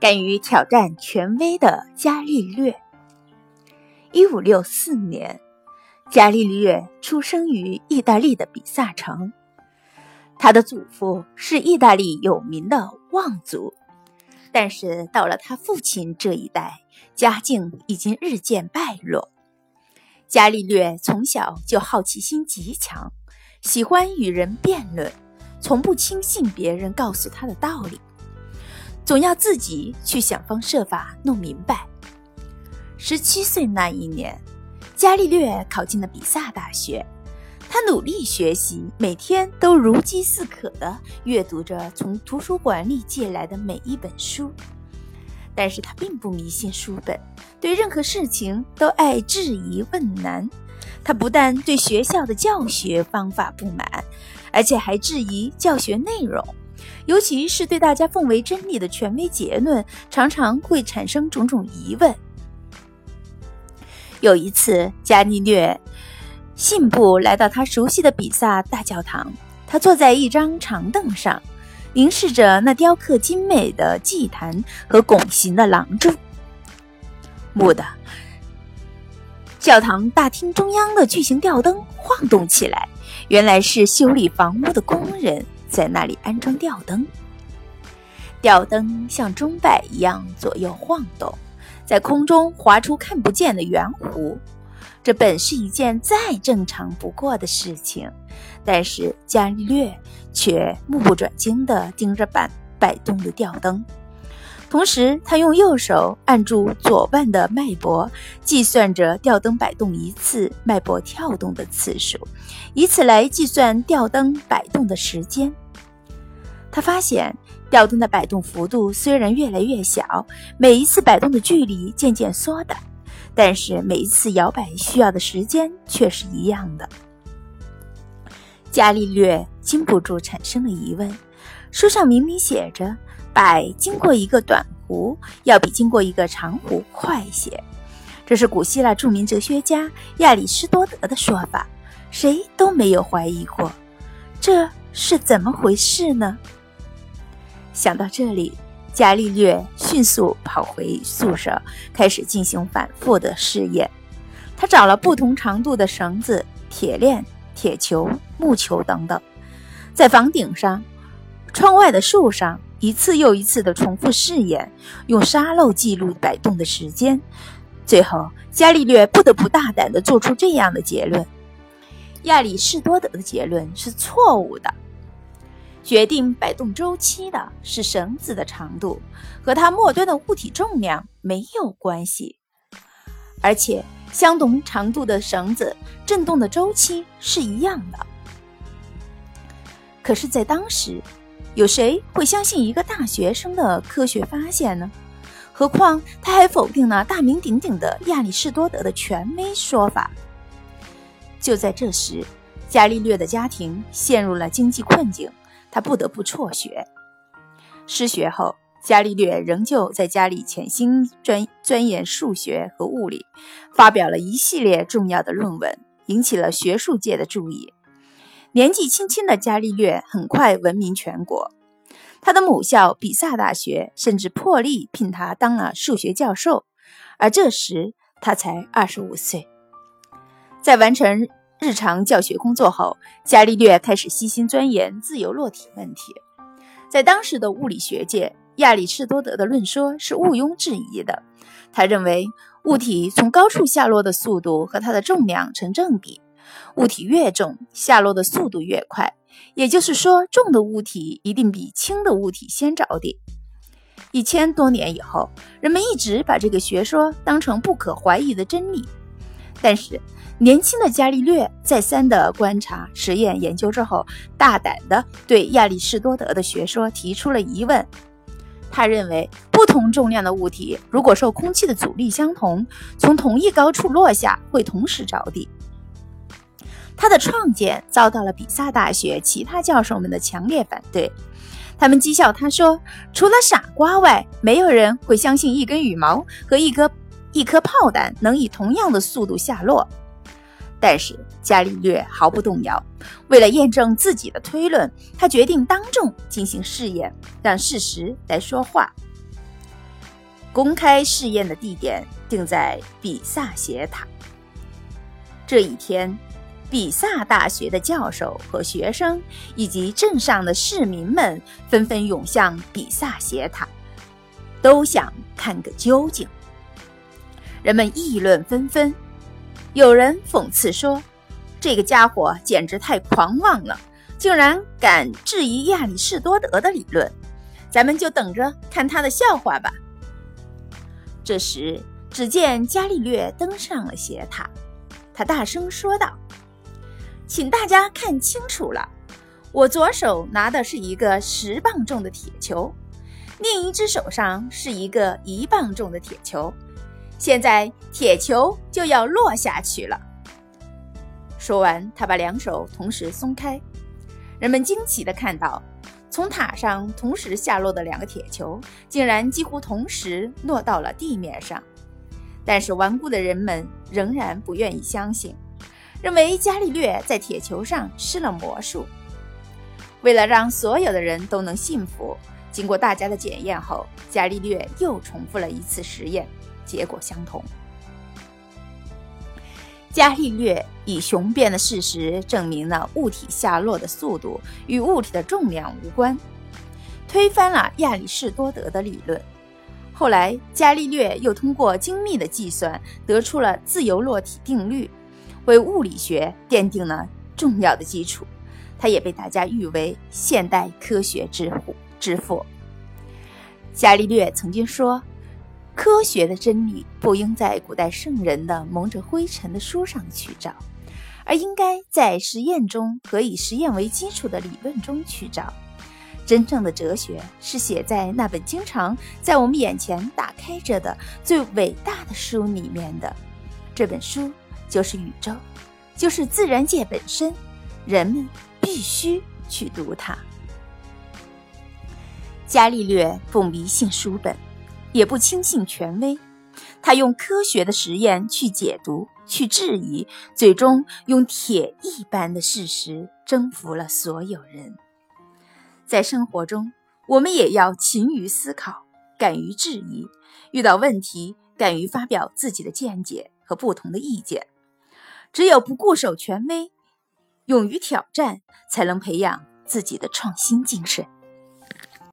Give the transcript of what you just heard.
敢于挑战权威的伽利略。一五六四年，伽利略出生于意大利的比萨城。他的祖父是意大利有名的望族，但是到了他父亲这一代，家境已经日渐败落。伽利略从小就好奇心极强，喜欢与人辩论，从不轻信别人告诉他的道理。总要自己去想方设法弄明白。十七岁那一年，伽利略考进了比萨大学。他努力学习，每天都如饥似渴地阅读着从图书馆里借来的每一本书。但是他并不迷信书本，对任何事情都爱质疑问难。他不但对学校的教学方法不满，而且还质疑教学内容。尤其是对大家奉为真理的权威结论，常常会产生种种疑问。有一次，伽利略信步来到他熟悉的比萨大教堂，他坐在一张长凳上，凝视着那雕刻精美的祭坛和拱形的廊柱。蓦地，教堂大厅中央的巨型吊灯晃动起来，原来是修理房屋的工人。在那里安装吊灯，吊灯像钟摆一样左右晃动，在空中划出看不见的圆弧。这本是一件再正常不过的事情，但是伽利略却目不转睛地盯着摆摆动的吊灯，同时他用右手按住左腕的脉搏，计算着吊灯摆动一次脉搏跳动的次数，以此来计算吊灯摆动的时间。他发现吊灯的摆动幅度虽然越来越小，每一次摆动的距离渐渐缩短，但是每一次摇摆需要的时间却是一样的。伽利略禁不住产生了疑问：书上明明写着，摆经过一个短弧要比经过一个长弧快些，这是古希腊著名哲学家亚里士多德的说法，谁都没有怀疑过。这是怎么回事呢？想到这里，伽利略迅速跑回宿舍，开始进行反复的试验。他找了不同长度的绳子、铁链、铁球、木球等等，在房顶上、窗外的树上一次又一次的重复试验，用沙漏记录摆动的时间。最后，伽利略不得不大胆地做出这样的结论：亚里士多德的结论是错误的。决定摆动周期的是绳子的长度，和它末端的物体重量没有关系。而且，相同长度的绳子振动的周期是一样的。可是，在当时，有谁会相信一个大学生的科学发现呢？何况他还否定了大名鼎鼎的亚里士多德的权威说法。就在这时，伽利略的家庭陷入了经济困境。他不得不辍学。失学后，伽利略仍旧在家里潜心专钻研数学和物理，发表了一系列重要的论文，引起了学术界的注意。年纪轻轻的伽利略很快闻名全国，他的母校比萨大学甚至破例聘他当了数学教授。而这时他才二十五岁，在完成。日常教学工作后，伽利略开始悉心钻研自由落体问题。在当时的物理学界，亚里士多德的论说是毋庸置疑的。他认为，物体从高处下落的速度和它的重量成正比，物体越重，下落的速度越快。也就是说，重的物体一定比轻的物体先着地。一千多年以后，人们一直把这个学说当成不可怀疑的真理。但是，年轻的伽利略再三的观察、实验、研究之后，大胆的对亚里士多德的学说提出了疑问。他认为，不同重量的物体如果受空气的阻力相同，从同一高处落下会同时着地。他的创建遭到了比萨大学其他教授们的强烈反对，他们讥笑他说：“除了傻瓜外，没有人会相信一根羽毛和一颗。”一颗炮弹能以同样的速度下落，但是伽利略毫不动摇。为了验证自己的推论，他决定当众进行试验，让事实来说话。公开试验的地点定在比萨斜塔。这一天，比萨大学的教授和学生以及镇上的市民们纷纷涌向比萨斜塔，都想看个究竟。人们议论纷纷，有人讽刺说：“这个家伙简直太狂妄了，竟然敢质疑亚里士多德的理论。”咱们就等着看他的笑话吧。这时，只见伽利略登上了斜塔，他大声说道：“请大家看清楚了，我左手拿的是一个十磅重的铁球，另一只手上是一个一磅重的铁球。现在铁球就要落下去了。”说完，他把两手同时松开，人们惊奇地看到。从塔上同时下落的两个铁球，竟然几乎同时落到了地面上。但是顽固的人们仍然不愿意相信，认为伽利略在铁球上施了魔术。为了让所有的人都能信服，经过大家的检验后，伽利略又重复了一次实验，结果相同。伽利略以雄辩的事实证明了物体下落的速度与物体的重量无关，推翻了亚里士多德的理论。后来，伽利略又通过精密的计算得出了自由落体定律，为物理学奠定了重要的基础。他也被大家誉为现代科学之父。之父。伽利略曾经说。科学的真理不应在古代圣人的蒙着灰尘的书上去找，而应该在实验中和以实验为基础的理论中去找。真正的哲学是写在那本经常在我们眼前打开着的最伟大的书里面的。这本书就是宇宙，就是自然界本身。人们必须去读它。伽利略不迷信书本。也不轻信权威，他用科学的实验去解读、去质疑，最终用铁一般的事实征服了所有人。在生活中，我们也要勤于思考，敢于质疑，遇到问题敢于发表自己的见解和不同的意见。只有不固守权威，勇于挑战，才能培养自己的创新精神。